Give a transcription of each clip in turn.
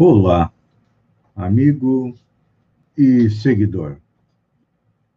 Olá, amigo e seguidor.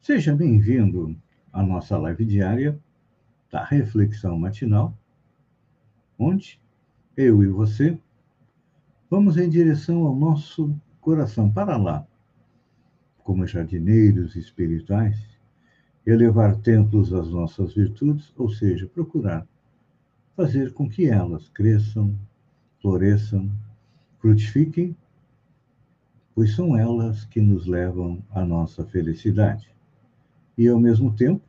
Seja bem-vindo à nossa live diária da Reflexão Matinal, onde eu e você vamos em direção ao nosso coração para lá, como jardineiros espirituais, elevar templos às nossas virtudes, ou seja, procurar fazer com que elas cresçam, floresçam, frutifiquem, pois são elas que nos levam à nossa felicidade. E, ao mesmo tempo,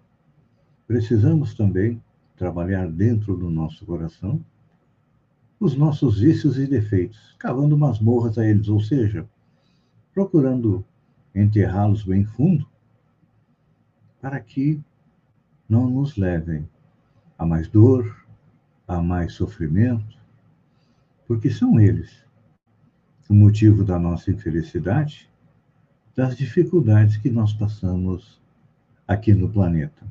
precisamos também trabalhar dentro do nosso coração os nossos vícios e defeitos, cavando masmorras a eles, ou seja, procurando enterrá-los bem fundo, para que não nos levem a mais dor, a mais sofrimento, porque são eles o motivo da nossa infelicidade, das dificuldades que nós passamos aqui no planeta.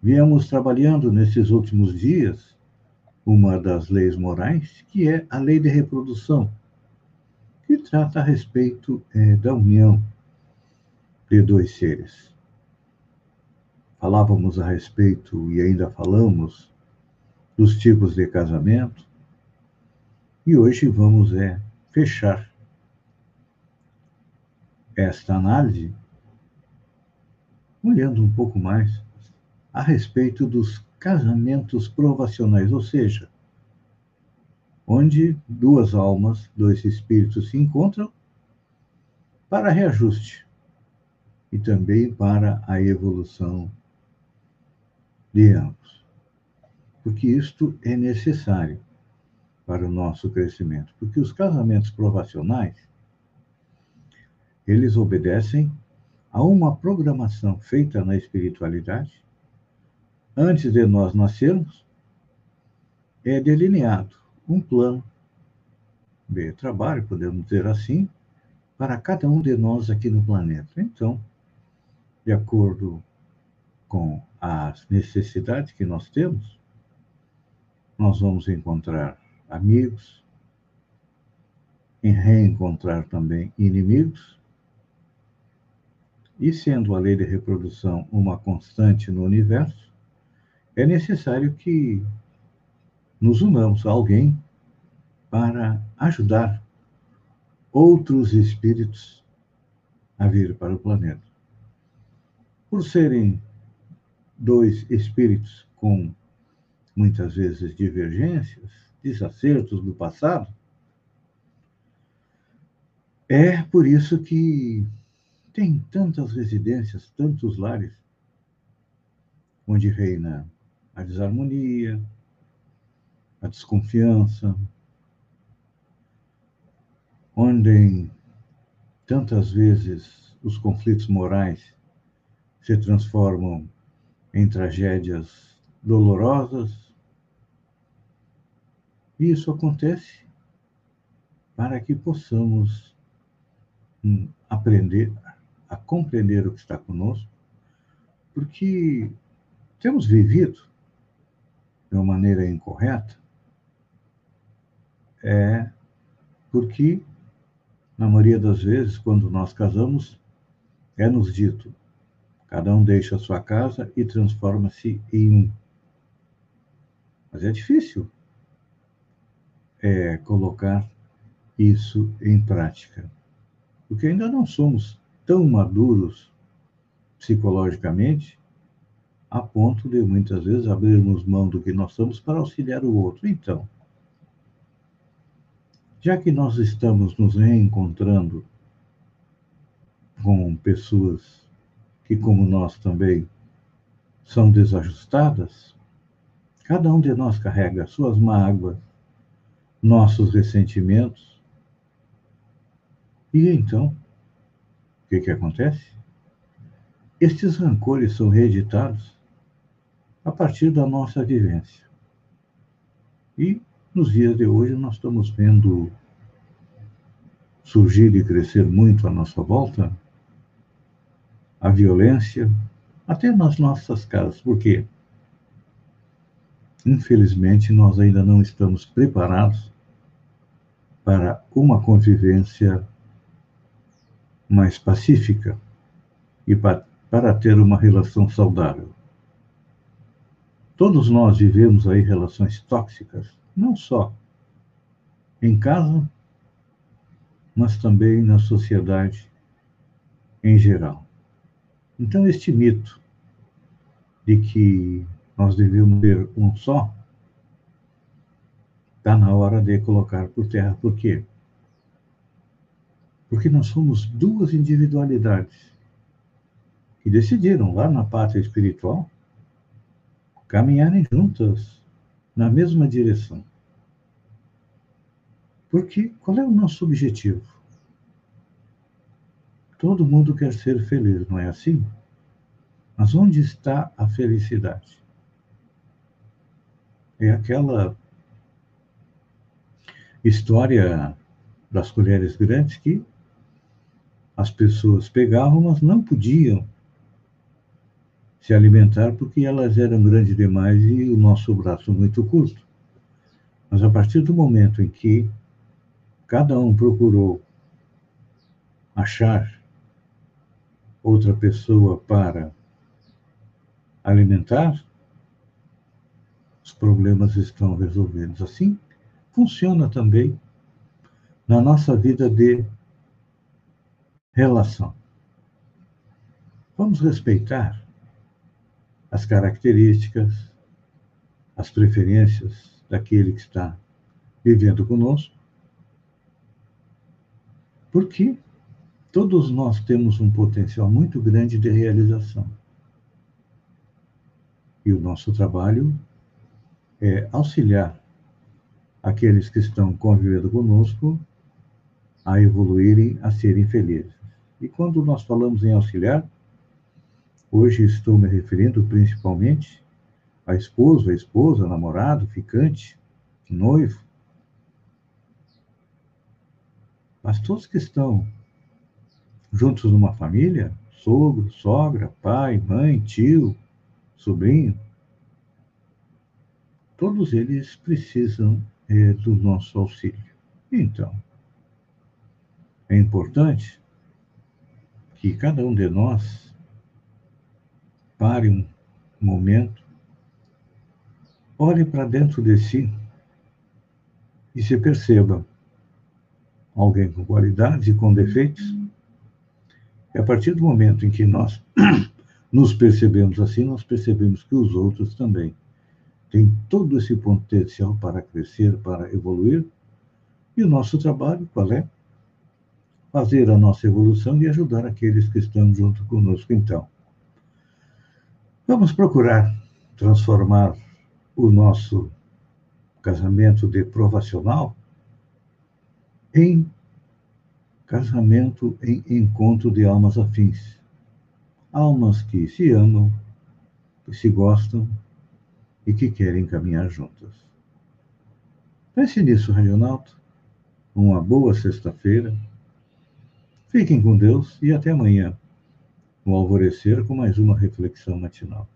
Viemos trabalhando nesses últimos dias uma das leis morais, que é a lei de reprodução, que trata a respeito é, da união de dois seres. Falávamos a respeito e ainda falamos dos tipos de casamento, e hoje vamos é, fechar esta análise olhando um pouco mais a respeito dos casamentos provacionais, ou seja, onde duas almas, dois espíritos se encontram para reajuste e também para a evolução de ambos. Porque isto é necessário para o nosso crescimento, porque os casamentos provacionais eles obedecem a uma programação feita na espiritualidade antes de nós nascermos, é delineado um plano de trabalho, podemos dizer assim, para cada um de nós aqui no planeta. Então, de acordo com as necessidades que nós temos, nós vamos encontrar amigos, em reencontrar também inimigos, e sendo a lei de reprodução uma constante no universo, é necessário que nos unamos a alguém para ajudar outros espíritos a vir para o planeta. Por serem dois espíritos com muitas vezes divergências, desacertos do passado. É por isso que tem tantas residências, tantos lares, onde reina a desarmonia, a desconfiança, onde tantas vezes os conflitos morais se transformam em tragédias dolorosas e isso acontece para que possamos hum, aprender a compreender o que está conosco, porque temos vivido de uma maneira incorreta, é porque, na maioria das vezes, quando nós casamos, é nos dito: cada um deixa a sua casa e transforma-se em um. Mas é difícil é, colocar isso em prática. Porque ainda não somos tão maduros psicologicamente a ponto de muitas vezes abrirmos mão do que nós somos para auxiliar o outro. Então, já que nós estamos nos reencontrando com pessoas que, como nós também, são desajustadas, cada um de nós carrega suas mágoas, nossos ressentimentos. E então, o que, que acontece? Estes rancores são reeditados a partir da nossa vivência. E nos dias de hoje nós estamos vendo surgir e crescer muito à nossa volta a violência, até nas nossas casas. Por quê? Infelizmente, nós ainda não estamos preparados para uma convivência mais pacífica e para ter uma relação saudável. Todos nós vivemos aí relações tóxicas, não só em casa, mas também na sociedade em geral. Então, este mito de que nós devemos ter um só, está na hora de colocar por terra. Por quê? Porque nós somos duas individualidades que decidiram, lá na pátria espiritual, caminharem juntas na mesma direção. Porque qual é o nosso objetivo? Todo mundo quer ser feliz, não é assim? Mas onde está a felicidade? É aquela história das colheres grandes que as pessoas pegavam, mas não podiam se alimentar porque elas eram grandes demais e o nosso braço muito curto. Mas a partir do momento em que cada um procurou achar outra pessoa para alimentar, os problemas estão resolvidos. Assim funciona também na nossa vida de relação. Vamos respeitar as características, as preferências daquele que está vivendo conosco, porque todos nós temos um potencial muito grande de realização. E o nosso trabalho é auxiliar aqueles que estão convivendo conosco a evoluírem, a serem felizes. E quando nós falamos em auxiliar, Hoje estou me referindo principalmente a esposo, a esposa, namorado, ficante, noivo. Mas todos que estão juntos numa família, sogro, sogra, pai, mãe, tio, sobrinho, todos eles precisam é, do nosso auxílio. Então, é importante que cada um de nós pare um momento, olhe para dentro de si e se perceba alguém com qualidades e com defeitos. E a partir do momento em que nós nos percebemos assim, nós percebemos que os outros também têm todo esse potencial para crescer, para evoluir. E o nosso trabalho, qual é? Fazer a nossa evolução e ajudar aqueles que estão junto conosco, então. Vamos procurar transformar o nosso casamento de provacional em casamento em encontro de almas afins. Almas que se amam, que se gostam e que querem caminhar juntas. Pense nisso, Radionauta. Uma boa sexta-feira. Fiquem com Deus e até amanhã no alvorecer com mais uma reflexão matinal.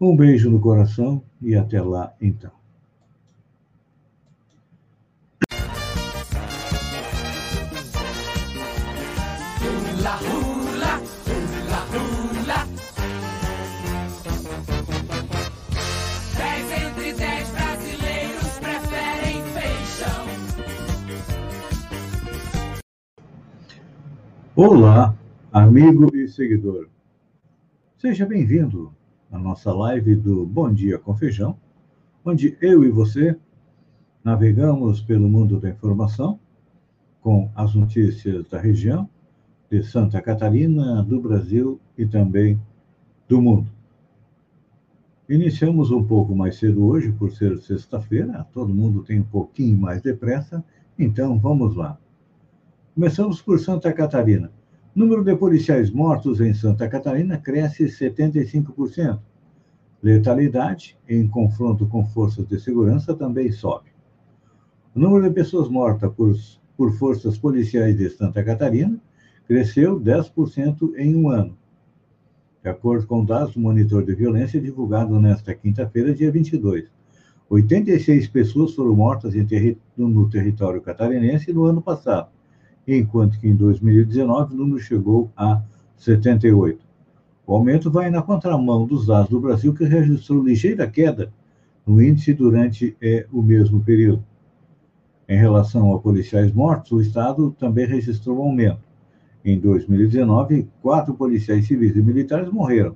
Um beijo no coração e até lá então. Olá, amigo e seguidor. Seja bem-vindo à nossa live do Bom Dia com Feijão, onde eu e você navegamos pelo mundo da informação com as notícias da região, de Santa Catarina, do Brasil e também do mundo. Iniciamos um pouco mais cedo hoje, por ser sexta-feira, todo mundo tem um pouquinho mais de pressa, então vamos lá. Começamos por Santa Catarina. Número de policiais mortos em Santa Catarina cresce 75%. Letalidade em confronto com forças de segurança também sobe. O número de pessoas mortas por, por forças policiais de Santa Catarina cresceu 10% em um ano. De acordo com dados do monitor de violência divulgado nesta quinta-feira, dia 22. 86 pessoas foram mortas terri no território catarinense no ano passado, enquanto que em 2019 o número chegou a 78. O aumento vai na contramão dos dados do Brasil, que registrou ligeira queda no índice durante é, o mesmo período. Em relação a policiais mortos, o Estado também registrou um aumento. Em 2019, quatro policiais civis e militares morreram.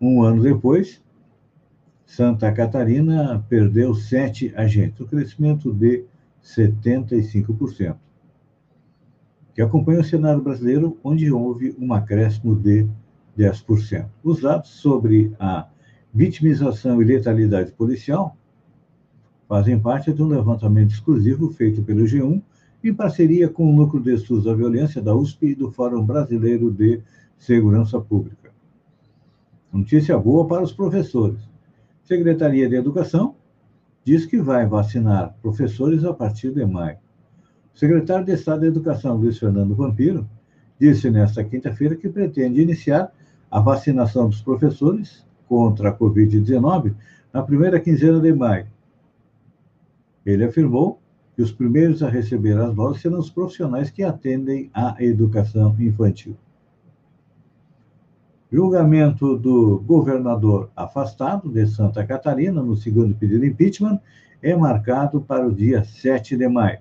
Um ano depois, Santa Catarina perdeu sete agentes, um crescimento de 75%, que acompanha o cenário brasileiro, onde houve um acréscimo de 10%. Os dados sobre a vitimização e letalidade policial fazem parte de um levantamento exclusivo feito pelo G1 em parceria com o Núcleo de Estudos da Violência da USP e do Fórum Brasileiro de Segurança Pública. Notícia boa para os professores. Secretaria de Educação diz que vai vacinar professores a partir de maio. O secretário de Estado da Educação, Luiz Fernando Vampiro, disse nesta quinta-feira que pretende iniciar a vacinação dos professores contra a Covid-19 na primeira quinzena de maio ele afirmou que os primeiros a receber as doses serão os profissionais que atendem à educação infantil. Julgamento do governador afastado de Santa Catarina no segundo pedido de impeachment é marcado para o dia 7 de maio.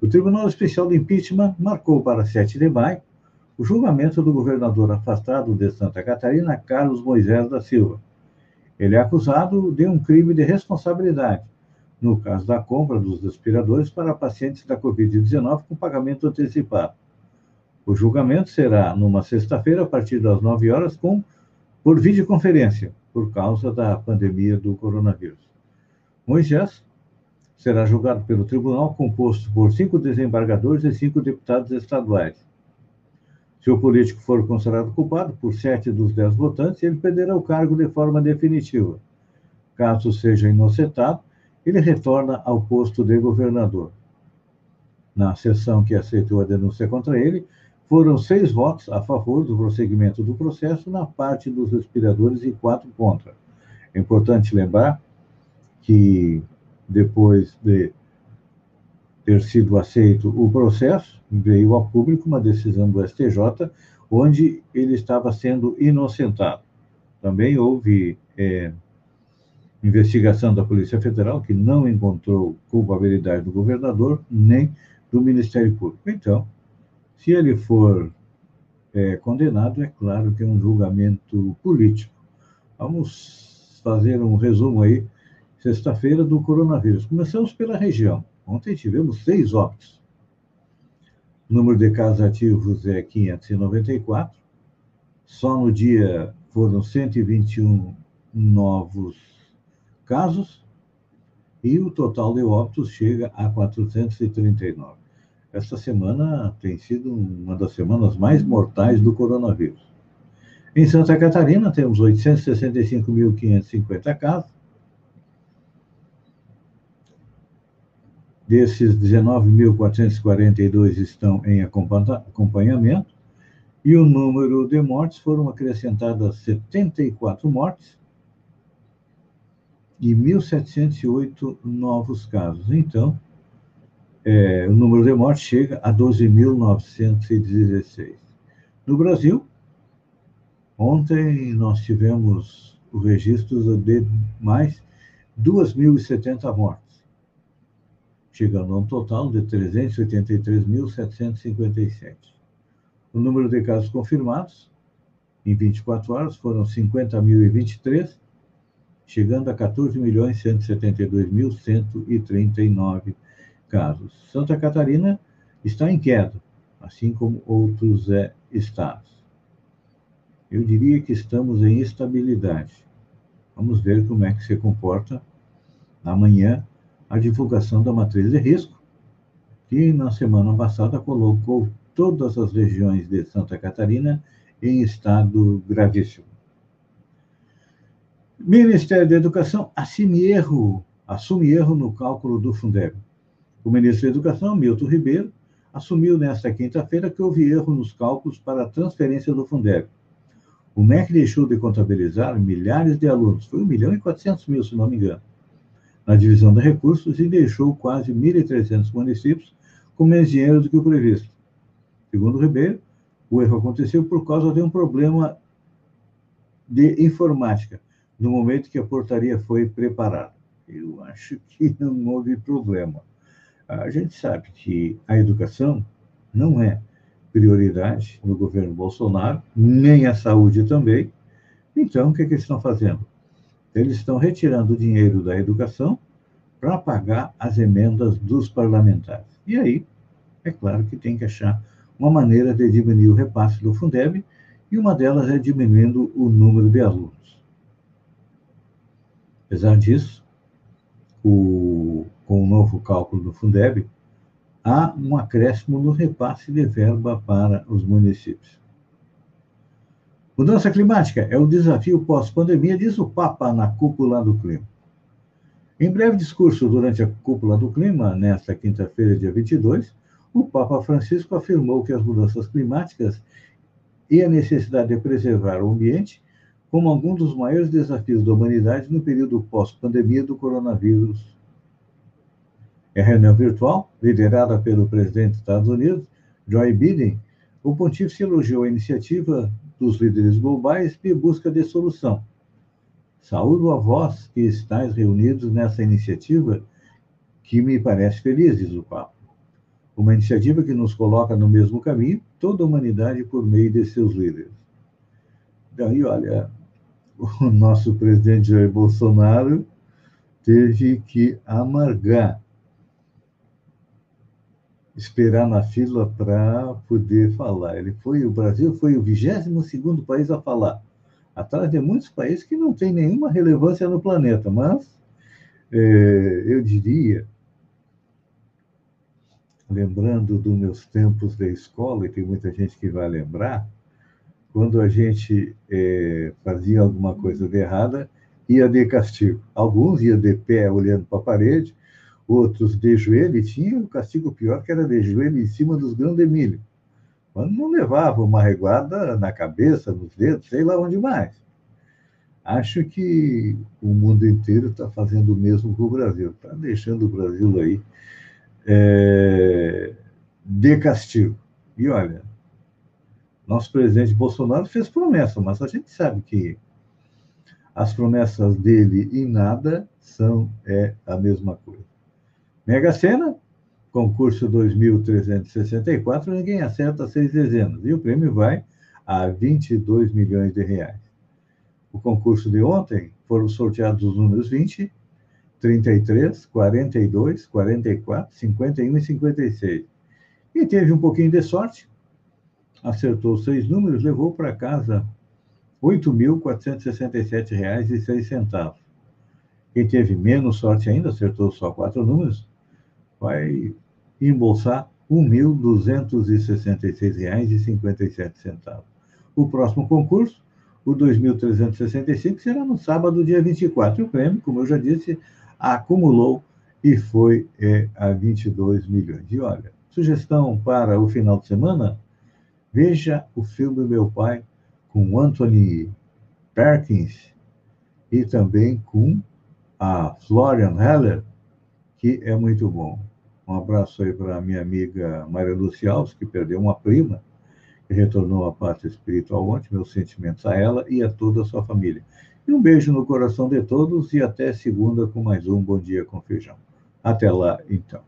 O Tribunal Especial de Impeachment marcou para 7 de maio o julgamento do governador afastado de Santa Catarina, Carlos Moisés da Silva. Ele é acusado de um crime de responsabilidade no caso da compra dos respiradores para pacientes da Covid-19 com pagamento antecipado. O julgamento será numa sexta-feira, a partir das 9 horas, com, por videoconferência, por causa da pandemia do coronavírus. Moisés será julgado pelo tribunal, composto por cinco desembargadores e cinco deputados estaduais. Se o político for considerado culpado por sete dos dez votantes, ele perderá o cargo de forma definitiva. Caso seja inocentado, ele retorna ao posto de governador. Na sessão que aceitou a denúncia contra ele, foram seis votos a favor do prosseguimento do processo na parte dos respiradores e quatro contra. É importante lembrar que, depois de ter sido aceito o processo, veio a público uma decisão do STJ, onde ele estava sendo inocentado. Também houve é, investigação da Polícia Federal, que não encontrou culpabilidade do governador nem do Ministério Público. Então, se ele for é, condenado, é claro que é um julgamento político. Vamos fazer um resumo aí, sexta-feira, do coronavírus. Começamos pela região. Ontem tivemos seis óbitos. O número de casos ativos é 594. Só no dia foram 121 novos casos e o total de óbitos chega a 439. Esta semana tem sido uma das semanas mais mortais do coronavírus. Em Santa Catarina, temos 865.550 casos. Desses, 19.442 estão em acompanhamento. E o número de mortes foram acrescentadas 74 mortes e 1.708 novos casos. Então, é, o número de mortes chega a 12.916. No Brasil, ontem nós tivemos o registro de mais 2.070 mortes, chegando a um total de 383.757. O número de casos confirmados em 24 horas foram 50.023 chegando a 14.172.139 casos. Santa Catarina está em queda, assim como outros é, estados. Eu diria que estamos em estabilidade. Vamos ver como é que se comporta amanhã a divulgação da matriz de risco, que na semana passada colocou todas as regiões de Santa Catarina em estado gravíssimo. Ministério da Educação assume erro, assume erro no cálculo do Fundeb. O ministro da Educação, Milton Ribeiro, assumiu nesta quinta-feira que houve erro nos cálculos para a transferência do Fundeb. O MEC deixou de contabilizar milhares de alunos, foi 1 milhão e 400 mil, se não me engano, na divisão de recursos e deixou quase 1.300 municípios com menos dinheiro do que o previsto. Segundo Ribeiro, o erro aconteceu por causa de um problema de informática, no momento que a portaria foi preparada. Eu acho que não houve problema. A gente sabe que a educação não é prioridade no governo Bolsonaro, nem a saúde também. Então, o que, é que eles estão fazendo? Eles estão retirando o dinheiro da educação para pagar as emendas dos parlamentares. E aí, é claro que tem que achar uma maneira de diminuir o repasse do Fundeb, e uma delas é diminuindo o número de alunos. Apesar disso, o, com o novo cálculo do Fundeb, há um acréscimo no repasse de verba para os municípios. Mudança climática é o desafio pós-pandemia, diz o Papa na cúpula do clima. Em breve discurso durante a cúpula do clima, nesta quinta-feira, dia 22, o Papa Francisco afirmou que as mudanças climáticas e a necessidade de preservar o ambiente como algum dos maiores desafios da humanidade no período pós-pandemia do coronavírus em reunião virtual, liderada pelo presidente dos Estados Unidos, Joe Biden, o pontífice elogiou a iniciativa dos líderes globais de busca de solução. Saúdo a vós que estáis reunidos nessa iniciativa, que me parece feliz, diz o Papa. Uma iniciativa que nos coloca no mesmo caminho, toda a humanidade por meio de seus líderes. Daí, olha, o nosso presidente Jair Bolsonaro teve que amargar esperar na fila para poder falar. Ele foi, o Brasil foi o 22 país a falar, atrás de muitos países que não têm nenhuma relevância no planeta, mas é, eu diria, lembrando dos meus tempos da escola, e tem muita gente que vai lembrar, quando a gente é, fazia alguma coisa de errada, ia de castigo. Alguns iam de pé olhando para a parede, outros de joelho, e tinha o castigo pior, que era de joelho em cima dos grãos de milho. Quando não levava uma reguada na cabeça, nos dedos, sei lá onde mais. Acho que o mundo inteiro está fazendo o mesmo com o Brasil, está deixando o Brasil aí é, de castigo. E olha, nosso presidente Bolsonaro fez promessa, mas a gente sabe que as promessas dele em nada são é a mesma coisa. Mega Sena, concurso 2.364, ninguém acerta seis dezenas. E o prêmio vai a 22 milhões de reais. O concurso de ontem foram sorteados os números 20, 33, 42, 44, 51 e 56. E teve um pouquinho de sorte, acertou seis números, levou para casa R$ 8.467,06. Quem teve menos sorte ainda, acertou só quatro números, vai embolsar R$ 1.266,57. O próximo concurso, o 2.365, será no sábado, dia 24. E o prêmio, como eu já disse, acumulou e foi é, a 22 milhões. E olha, sugestão para o final de semana, veja o filme Meu Pai com Anthony Perkins e também com a Florian Heller, que é muito bom. Um abraço aí para a minha amiga Maria Lúcia Alves, que perdeu uma prima, que retornou à pátria espiritual ontem. Meus sentimentos a ela e a toda a sua família. E um beijo no coração de todos e até segunda com mais um Bom Dia com Feijão. Até lá, então.